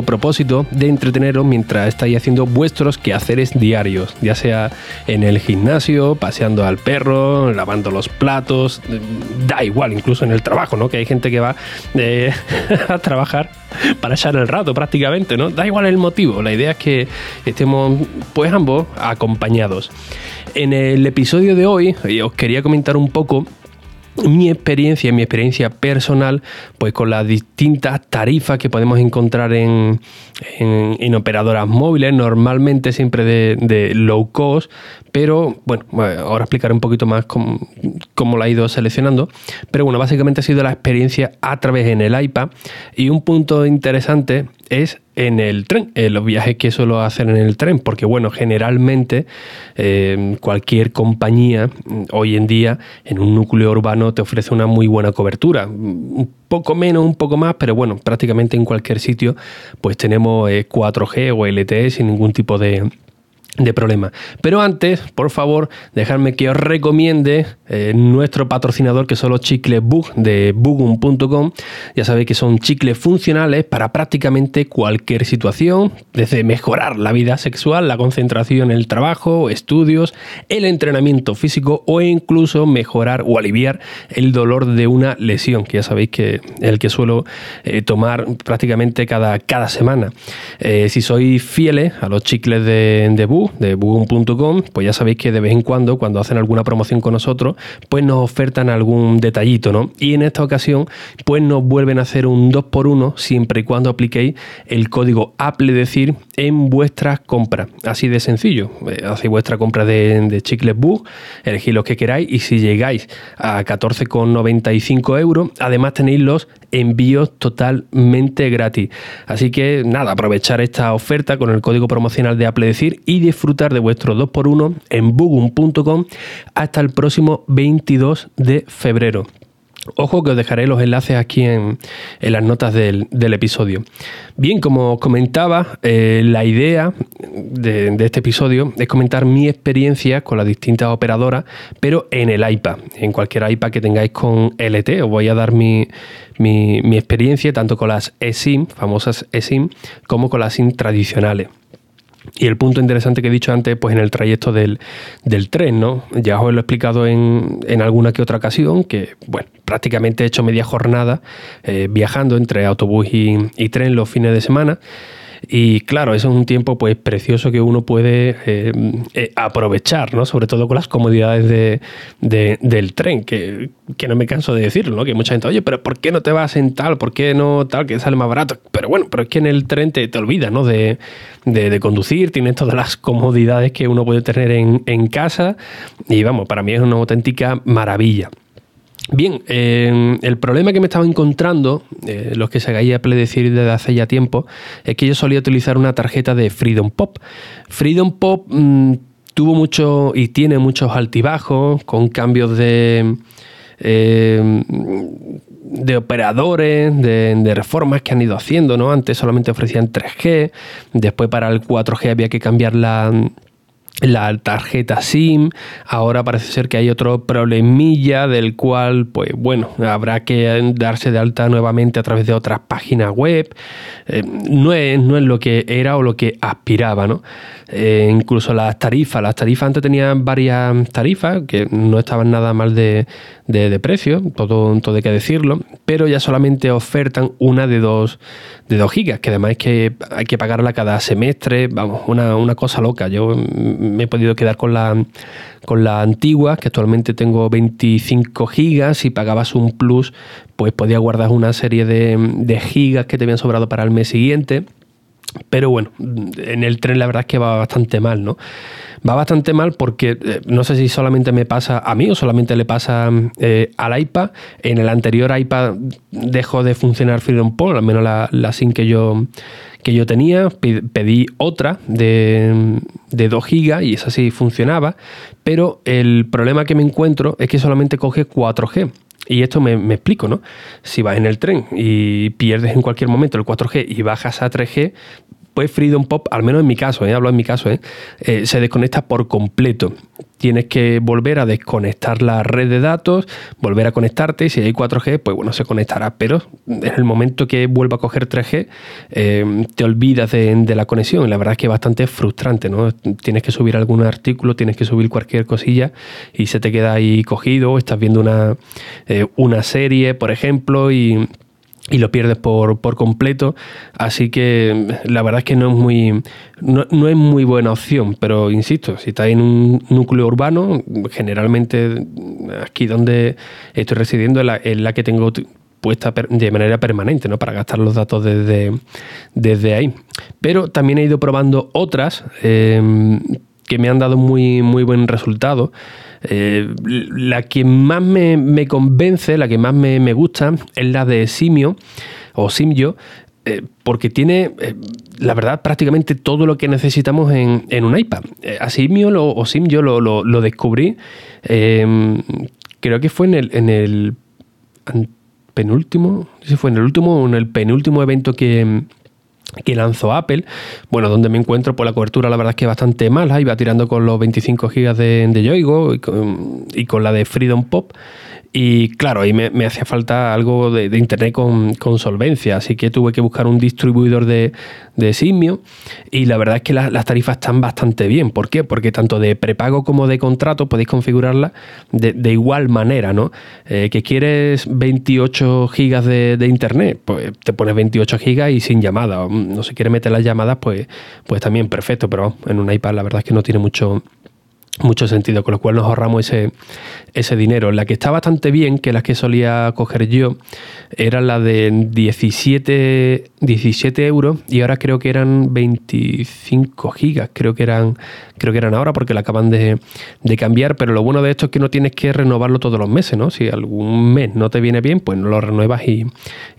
propósito de entreteneros mientras estáis haciendo vuestros quehaceres diarios, ya sea en el gimnasio, paseando al perro, lavando los platos, da igual, incluso en el trabajo, ¿no? Que hay gente que va eh, a trabajar para echar el rato prácticamente, ¿no? Da igual el motivo, la idea es que estemos pues ambos acompañados. En el episodio de hoy eh, os quería comentar un poco mi experiencia, mi experiencia personal, pues con las distintas tarifas que podemos encontrar en, en, operadoras móviles, normalmente siempre de, low cost, pero bueno, ahora explicaré un poquito más cómo, cómo la he ido seleccionando. Pero bueno, básicamente ha sido la experiencia a través en el iPad y un punto interesante es en el tren, en los viajes que suelo hacer en el tren, porque bueno, generalmente eh, cualquier compañía mm, hoy en día en un núcleo urbano te ofrece una muy buena cobertura, un poco menos, un poco más, pero bueno, prácticamente en cualquier sitio pues tenemos 4G eh, o LTE sin ningún tipo de, de problema. Pero antes, por favor, dejadme que os recomiende eh, nuestro patrocinador que son los chicles Bug de bugum.com. Ya sabéis que son chicles funcionales para prácticamente cualquier situación, desde mejorar la vida sexual, la concentración en el trabajo, estudios, el entrenamiento físico o incluso mejorar o aliviar el dolor de una lesión, que ya sabéis que es el que suelo eh, tomar prácticamente cada, cada semana. Eh, si sois fieles a los chicles de, de Bug, de Bugum.com, pues ya sabéis que de vez en cuando, cuando hacen alguna promoción con nosotros, pues nos ofertan algún detallito, ¿no? Y en esta ocasión, pues nos vuelven a hacer un 2x1 siempre y cuando apliquéis el código Apple decir en vuestras compras. Así de sencillo. Eh, hacéis vuestra compra de, Chicles Bug, elegís los que queráis y si llegáis a 14,95 euros, además tenéis los envíos totalmente gratis. Así que nada, aprovechar esta oferta con el código promocional de Apple decir y disfrutar de vuestro 2x1 en bugum.com hasta el próximo 22 de febrero. Ojo que os dejaré los enlaces aquí en, las notas del, episodio. Bien, como comentaba, eh, la idea de, este episodio es comentar mi experiencia con las distintas operadoras, pero en el iPad, en cualquier iPad que tengáis con LT. Os voy a dar mi, mi, mi experiencia tanto con las eSIM, famosas eSIM, como con las SIM tradicionales. Y el punto interesante que he dicho antes, pues en el trayecto del, tren, ¿no? Ya os lo he explicado en, alguna que otra ocasión, que, bueno, prácticamente he hecho media jornada eh, viajando entre autobús y tren los fines de semana. Y claro, eso es un tiempo pues precioso que uno puede eh, eh, aprovechar, ¿no? Sobre todo con las comodidades de, del tren, que, no me canso de decirlo, ¿no? Que mucha gente, oye, pero ¿por qué no te vas en tal? ¿Por qué no tal? Que sale más barato. Pero bueno, pero es que en el tren te, te olvidas, ¿no? De, de, conducir, tienes todas las comodidades que uno puede tener en, en casa. Y vamos, para mí es una auténtica maravilla. Bien, eh, el problema que me estaba encontrando, eh, los que se hagáis Apple decir desde hace ya tiempo, es que yo solía utilizar una tarjeta de Freedom Pop. Freedom Pop mm, tuvo mucho y tiene muchos altibajos, con cambios de, eh, de operadores, de, de, reformas que han ido haciendo, ¿no? Antes solamente ofrecían 3G, después para el 4G había que cambiar la la tarjeta SIM. Ahora parece ser que hay otro problemilla del cual, pues bueno, habrá que darse de alta nuevamente a través de otras páginas web. Eh, no, es, no es lo que era o lo que aspiraba, ¿no? Eh, incluso las tarifas, las tarifas antes tenían varias tarifas que no estaban nada mal de, precio, todo, todo hay que decirlo, pero ya solamente ofertan una de dos, de dos gigas, que además es que hay que pagarla cada semestre, vamos, una, una cosa loca. Yo me he podido quedar con la, con la antigua, que actualmente tengo 25 gigas, y pagabas un plus, pues podía guardar una serie de, de gigas que te habían sobrado para el mes siguiente Pero bueno, en el tren la verdad es que va bastante mal, ¿no? Va bastante mal porque eh, no sé si solamente me pasa a mí o solamente le pasa eh, al iPad. En el anterior iPad dejó de funcionar Freedom Pole, al menos la, la SIM que yo, que yo tenía. Pedí otra de, de 2 GB y esa sí funcionaba. Pero el problema que me encuentro es que solamente coge 4G. Y esto me, me, explico, ¿no? Si vas en el tren y pierdes en cualquier momento el 4G y bajas a 3G, pues Freedom Pop, al menos en mi caso, ¿eh? hablo en mi caso, ¿eh? Eh, se desconecta por completo. Tienes que volver a desconectar la red de datos, volver a conectarte y si hay 4G, pues bueno, se conectará. Pero en el momento que vuelva a coger 3G, te olvidas de, la conexión. La verdad es que es bastante frustrante, ¿no? Tienes que subir algún artículo, tienes que subir cualquier cosilla y se te queda ahí cogido. Estás viendo una, una serie, por ejemplo, y y lo pierdes por, completo. Así que la verdad es que no es muy no, es muy buena opción, pero insisto, si estás en un núcleo urbano, generalmente aquí donde estoy residiendo es la, que tengo puesta de manera permanente, ¿no? Para gastar los datos desde, desde ahí. Pero también he ido probando otras eh, que me han dado muy, muy buen resultado. Eh, la que más me, convence, la que más me, gusta, es la de Simio o Simio, eh, porque tiene, eh, la verdad, prácticamente todo lo que necesitamos en, un iPad. a Simio o Simio lo, lo, descubrí, creo que fue en el, en el penúltimo, si fue en el último o en el penúltimo evento que que lanzó Apple, bueno, donde me encuentro, por pues la cobertura la verdad es que es bastante mala, iba tirando con los 25 GB de, de Yoigo y con, y con, la de Freedom Pop, y claro, ahí me, hacía falta algo de, internet con, solvencia, así que tuve que buscar un distribuidor de, Simio y la verdad es que las tarifas están bastante bien. ¿Por qué? Porque tanto de prepago como de contrato podéis configurarla de, igual manera, ¿no? Eh, que quieres 28 gigas de, internet, pues te pones 28 gigas y sin llamada. No si quieres meter las llamadas, pues, pues también perfecto, pero en un iPad la verdad es que no tiene mucho mucho sentido, con lo cual nos ahorramos ese, ese dinero. La que está bastante bien, que las que solía coger yo, era la de 17, 17 euros y ahora creo que eran 25 gigas, creo que eran, creo que eran ahora porque la acaban de, cambiar, pero lo bueno de esto es que no tienes que renovarlo todos los meses, ¿no? Si algún mes no te viene bien, pues no lo renuevas y,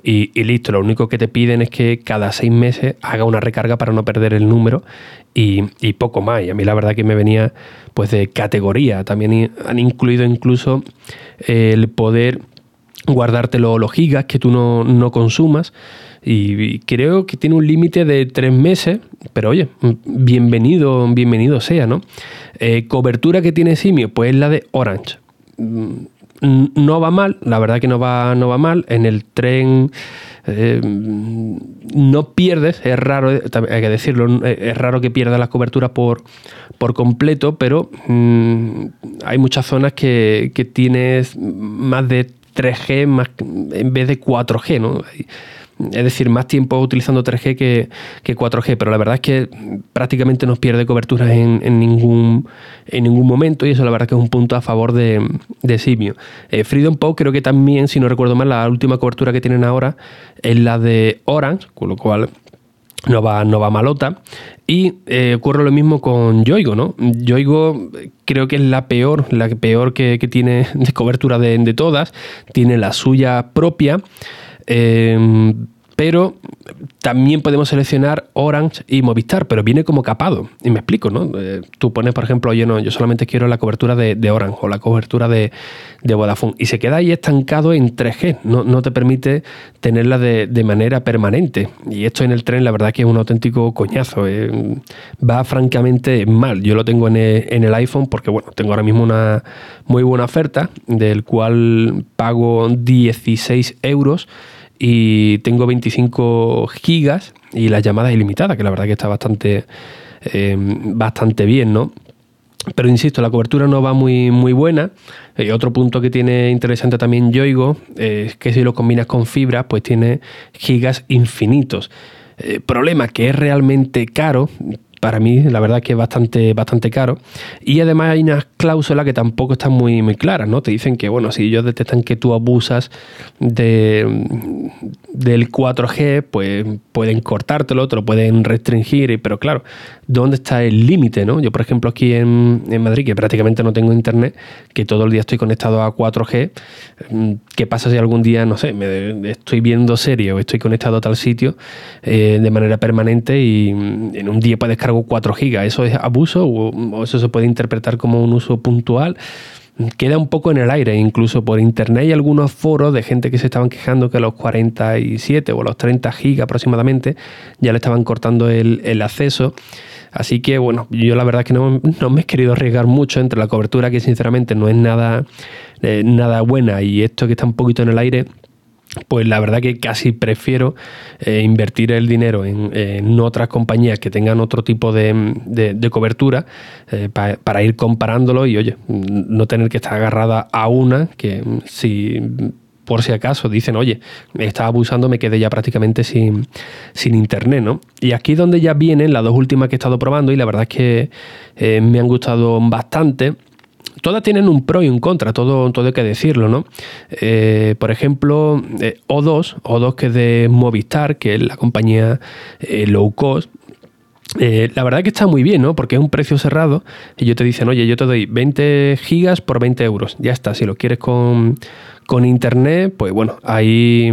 y listo. Lo único que te piden es que cada seis meses haga una recarga para no perder el número y, poco más. Y a mí la verdad que me venía pues de categoría. También han incluido incluso el poder guardarte los gigas que tú no, consumas. Y creo que tiene un límite de tres meses, pero oye, bienvenido, bienvenido sea, ¿no? Eh, cobertura que tiene Simio, pues es la de Orange. No va mal, la verdad que no va, no va mal. En el tren eh, no pierdes, es raro, hay que decirlo, es raro que pierdas la cobertura por, por completo, pero mm, hay muchas zonas que, tienes más de 3G más, en vez de 4G, ¿no? Es decir, más tiempo utilizando 3G que, 4G, pero la verdad es que prácticamente no pierde cobertura en, ningún, en ningún momento y eso la verdad que es un punto a favor de, Simio. Eh, Freedom Pop creo que también, si no recuerdo mal, la última cobertura que tienen ahora es la de Orange, con lo cual no va, no va malota. Y eh, ocurre lo mismo con Yoigo, ¿no? Yoigo creo que es la peor, la peor que, tiene de cobertura de, de todas. Tiene la suya propia. Eh, pero también podemos seleccionar Orange y Movistar, pero viene como capado. Y me explico, ¿no? Eh, tú pones, por ejemplo, yo no, yo solamente quiero la cobertura de, Orange o la cobertura de, Vodafone y se queda ahí estancado en 3G, no, te permite tenerla de, manera permanente. Y esto en el tren, la verdad que es un auténtico coñazo. Eh. Va francamente mal. Yo lo tengo en el iPhone porque, bueno, tengo ahora mismo una muy buena oferta del cual pago 16 euros y tengo 25 gigas y las llamadas ilimitadas, que la verdad que está bastante, eh, bastante bien, ¿no? Pero insisto, la cobertura no va muy, muy buena. Y otro punto que tiene interesante también Yoigo es que si lo combinas con fibra, pues tiene gigas infinitos. Eh, problema que es realmente caro, para mí la verdad que es bastante, bastante caro. Y además hay unas cláusulas que tampoco están muy, muy claras, ¿no? Te dicen que, bueno, si ellos detectan que tú abusas de, del 4G, pues pueden cortártelo, te lo pueden restringir, pero claro, ¿dónde está el límite? ¿no? Yo, por ejemplo, aquí en, Madrid, que prácticamente no tengo internet, que todo el día estoy conectado a 4G, mm, ¿qué pasa si algún día, no sé, me, estoy viendo serie o estoy conectado a tal sitio eh, de manera permanente y mm, en un día descargo 4 gigas? ¿Eso es abuso o eso se puede interpretar como un uso puntual? Queda un poco en el aire. Incluso por internet hay algunos foros de gente que se estaban quejando que a los 47 o los 30 gigas aproximadamente ya le estaban cortando el, acceso. Así que bueno, yo la verdad es que no, me he querido arriesgar mucho entre la cobertura que sinceramente no es nada, eh, nada buena y esto que está un poquito en el aire pues la verdad que casi prefiero eh, invertir el dinero en, otras compañías que tengan otro tipo de, cobertura eh, para ir comparándolo y oye, no tener que estar agarrada a una que si por si acaso dicen, oye, me estaba abusando, me quedé ya prácticamente sin, sin internet, ¿no? Y aquí donde ya vienen las dos últimas que he estado probando y la verdad es que eh, me han gustado bastante todas tienen un pro y un contra, todo, todo hay que decirlo, ¿no? Eh, por ejemplo, O2, eh, O2 que es de Movistar, que es la compañía eh, low cost, la verdad que está muy bien, ¿no? Porque es un precio cerrado. Y yo te dicen, oye, yo te doy 20 gigas por 20 euros. Ya está. Si lo quieres con, con internet, pues bueno, ahí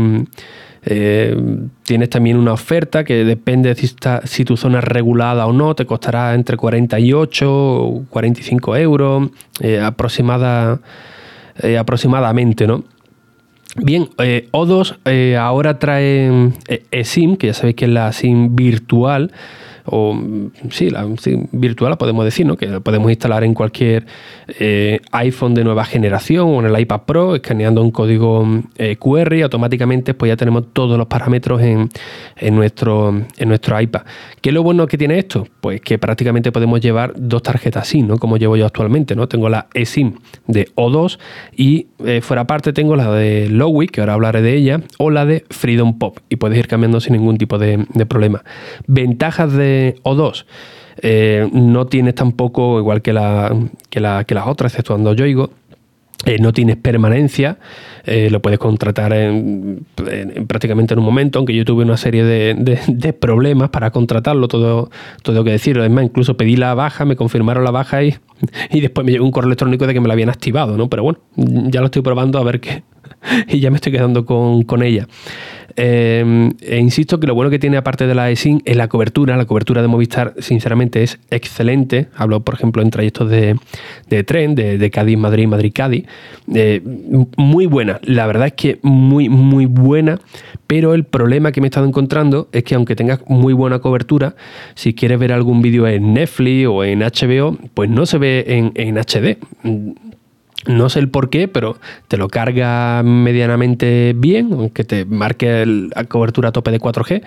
eh, tienes también una oferta que depende de si, si, tu zona es regulada o no, te costará entre 48 o 45 euros eh, aproximada, eh, aproximadamente, ¿no? Bien, O2 ahora trae eSIM, que ya sabéis que es la SIM virtual, o sí, la virtual la podemos decir, ¿no? que la podemos instalar en cualquier eh, iPhone de nueva generación o en el iPad Pro, escaneando un código eh, QR y automáticamente pues ya tenemos todos los parámetros en, nuestro, en nuestro iPad. ¿Qué es lo bueno que tiene esto? Pues que prácticamente podemos llevar dos tarjetas SIM, ¿no? como llevo yo actualmente. ¿no? Tengo la eSIM de O2 y eh, fuera parte tengo la de Lowy, que ahora hablaré de ella, o la de Freedom Pop y puedes ir cambiando sin ningún tipo de problema. Ventajas de o2 eh, no tienes tampoco, igual que, la, que, las otras, exceptuando Yoigo, eh, no tienes permanencia, eh, lo puedes contratar en, prácticamente en un momento, aunque yo tuve una serie de, problemas para contratarlo, todo, todo que decir. Además, incluso pedí la baja, me confirmaron la baja y, y después me llegó un correo electrónico de que me la habían activado, ¿no? Pero bueno, ya lo estoy probando a ver qué. Y ya me estoy quedando con, con ella. Eh, e insisto que lo bueno que tiene aparte de la eSIM es la cobertura. La cobertura de Movistar, sinceramente, es excelente. Hablo, por ejemplo, en trayectos de, tren, de, Cádiz, Madrid, Madrid-Cádiz. Eh, muy buena. La verdad es que muy, muy buena. Pero el problema que me he estado encontrando es que aunque tengas muy buena cobertura, si quieres ver algún vídeo en Netflix o en HBO, pues no se ve en, en HD no sé el por qué, pero te lo carga medianamente bien, aunque te marque la cobertura a tope de 4G,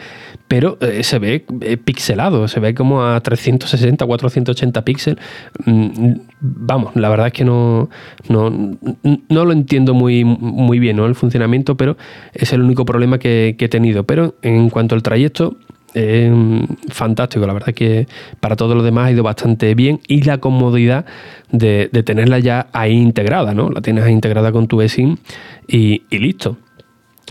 pero eh, se ve eh, pixelado, se ve como a 360, 480 píxeles. Vamos, la verdad es que no, no, lo entiendo muy, muy bien el funcionamiento, pero es el único problema que he tenido. Pero en cuanto al trayecto, es fantástico, la verdad que para todo lo demás ha ido bastante bien y la comodidad de, tenerla ya ahí integrada, ¿no? La tienes ahí integrada con tu eSIM y, listo.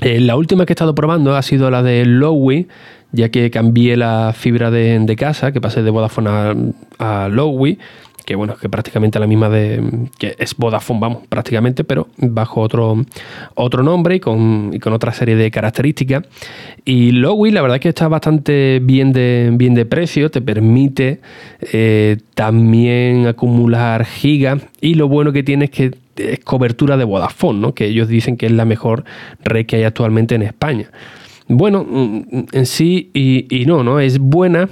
Eh, la última que he estado probando ha sido la de Lowy, ya que cambié la fibra de, casa, que pasé de Vodafone a, a Lowy que bueno, que prácticamente la misma de que es Vodafone, vamos, prácticamente, pero bajo otro, otro nombre y con, con otra serie de características. Y Lowy, la verdad es que está bastante bien de, bien de precio, te permite eh, también acumular gigas y lo bueno que tiene es que es cobertura de Vodafone, ¿no? que ellos dicen que es la mejor red que hay actualmente en España. Bueno, mm, en sí y, no, ¿no? Es buena,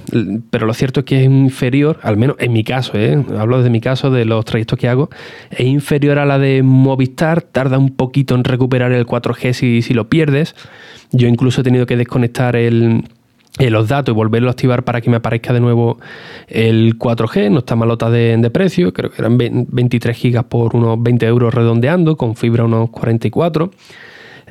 pero lo cierto es que es inferior, al menos en mi caso, ¿eh? hablo desde mi caso, de los trayectos que hago, es inferior a la de Movistar, tarda un poquito en recuperar el 4G si, si lo pierdes. Yo incluso he tenido que desconectar el, eh, los datos y volverlo a activar para que me aparezca de nuevo el 4G. No está malota de, de precio, creo que eran 23 gigas por unos 20 euros redondeando, con fibra unos 44.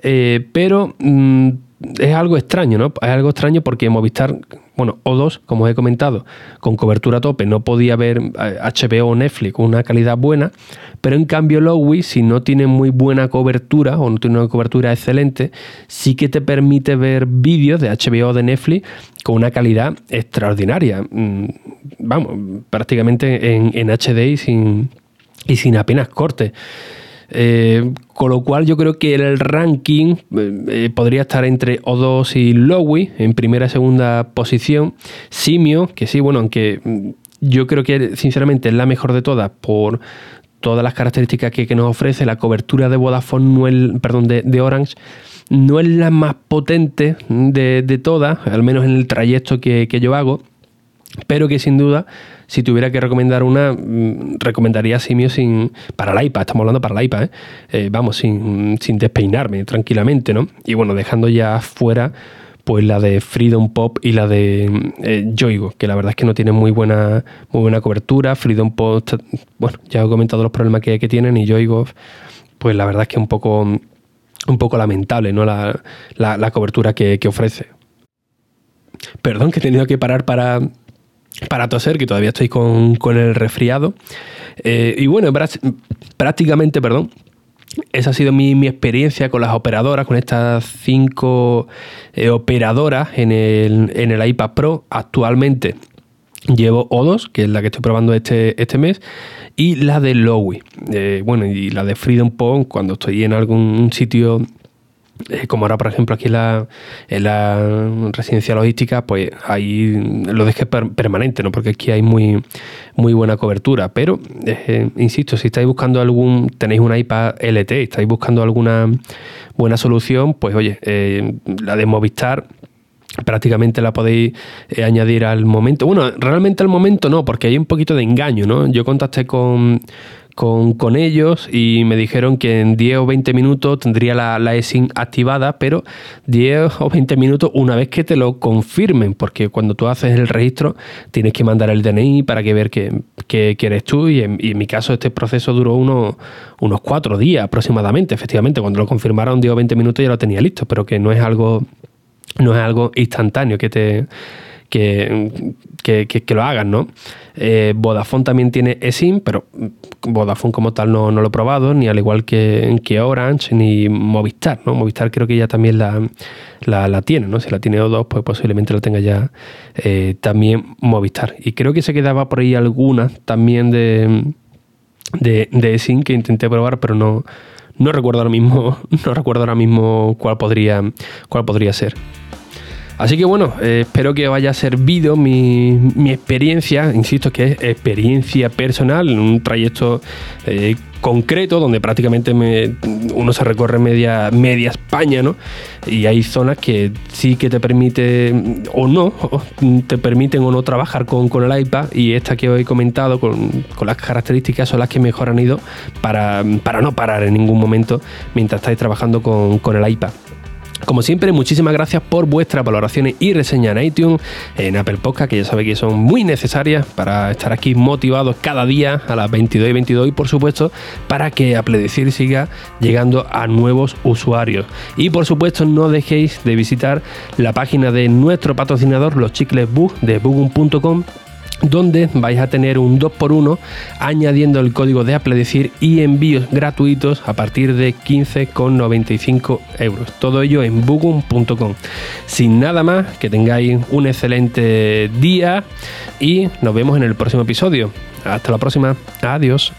Eh, pero mm, es algo extraño, ¿no? Es algo extraño porque Movistar, bueno, O2, como he comentado, con cobertura a tope, no podía ver HBO eh, o Netflix con una calidad buena, Pero en cambio Lowy, si no tiene muy buena cobertura o no tiene una cobertura excelente, sí que te permite ver vídeos de HBO o de Netflix con una calidad extraordinaria. Mm, vamos, prácticamente en, en HD y sin, y sin apenas corte. Eh, con lo cual yo creo que el ranking eh, eh, podría estar entre O2 y Lowy en primera y segunda posición. Simio, que sí, bueno, aunque mm, yo creo que sinceramente es la mejor de todas por todas las características que, nos ofrece. La cobertura de Vodafone, perdón, de, Orange, no es la más potente de, todas, al menos en el trayecto que yo hago pero que sin duda, si tuviera que recomendar una, mm, recomendaría Simio sin, para la iPad, estamos hablando para la iPad, ¿eh? Eh, vamos, sin, despeinarme tranquilamente, ¿no? Y bueno, dejando ya fuera pues la de Freedom Pop y la de eh, Joigo, que la verdad es que no tienen muy buena, muy buena cobertura. Freedom Pop, bueno, ya he comentado los problemas que, tienen y Joigo, pues la verdad es que un poco, un poco lamentable, ¿no? La, la, cobertura que, que ofrece. Perdón que he tenido que parar para, para toser, que todavía estoy con, el resfriado. Eh, y bueno, prácticamente, perdón, esa ha sido mi, experiencia con las operadoras, con estas cinco eh, operadoras en el, en el iPad Pro. Actualmente llevo O2, que es la que estoy probando este, este mes, y la de Lowy. Eh, bueno, y la de Freedom Phone, cuando estoy en algún sitio como ahora, por ejemplo, aquí en la, en la residencia logística, pues ahí lo dejé permanente, ¿no? Porque aquí hay muy, muy buena cobertura. Pero, eh, insisto, si estáis buscando algún, tenéis una iPad LT, estáis buscando alguna buena solución, pues oye, eh, la de Movistar prácticamente la podéis añadir al momento. Bueno, realmente al momento no, porque hay un poquito de engaño, ¿no? Yo contacté con, con, ellos y me dijeron que en 10 o 20 minutos tendría la, la eSIM activada, pero 10 o 20 minutos una vez que te lo confirmen, porque cuando tú haces el registro tienes que mandar el DNI para que ver que, que, eres tú y en, mi caso este proceso duró unos, unos 4 días aproximadamente, efectivamente, cuando lo confirmaron 10 o 20 minutos ya lo tenía listo, pero que no es algo, no es algo instantáneo que te que, que, lo hagan, ¿no? Eh, Vodafone también tiene eSIM, pero Vodafone como tal no, lo he probado, ni al igual que, que Orange, ni Movistar, ¿no? Movistar creo que ya también la, la, tiene, ¿no? Si la tiene O2, pues posiblemente la tenga ya eh, también Movistar. Y creo que se quedaba por ahí alguna también de, de, de eSIM que intenté probar, pero no, no recuerdo ahora mismo, no recuerdo ahora mismo cuál podría, cuál podría ser. Así que bueno, eh, espero que os haya servido mi, experiencia, insisto que es experiencia personal, un trayecto eh, concreto donde prácticamente uno se recorre media, media España, ¿no? Y hay zonas que sí que te permite o no, te permiten o no trabajar con, el iPad y esta que os he comentado con, las características son las que mejor han ido para, para no parar en ningún momento mientras estáis trabajando con, con el iPad. Como siempre, muchísimas gracias por vuestras valoraciones y reseñas en iTunes, en Apple Podcast, que ya sabéis que son muy necesarias para estar aquí motivados cada día a las 22 y 22 y por supuesto para que Apledecir siga llegando a nuevos usuarios. Y por supuesto no dejéis de visitar la página de nuestro patrocinador, los chicles bug de bugum.com donde vais a tener un 2x1 añadiendo el código de Apple decir y envíos gratuitos a partir de 15,95 euros. Todo ello en bugum.com. Sin nada más, que tengáis un excelente día y nos vemos en el próximo episodio. Hasta la próxima. Adiós.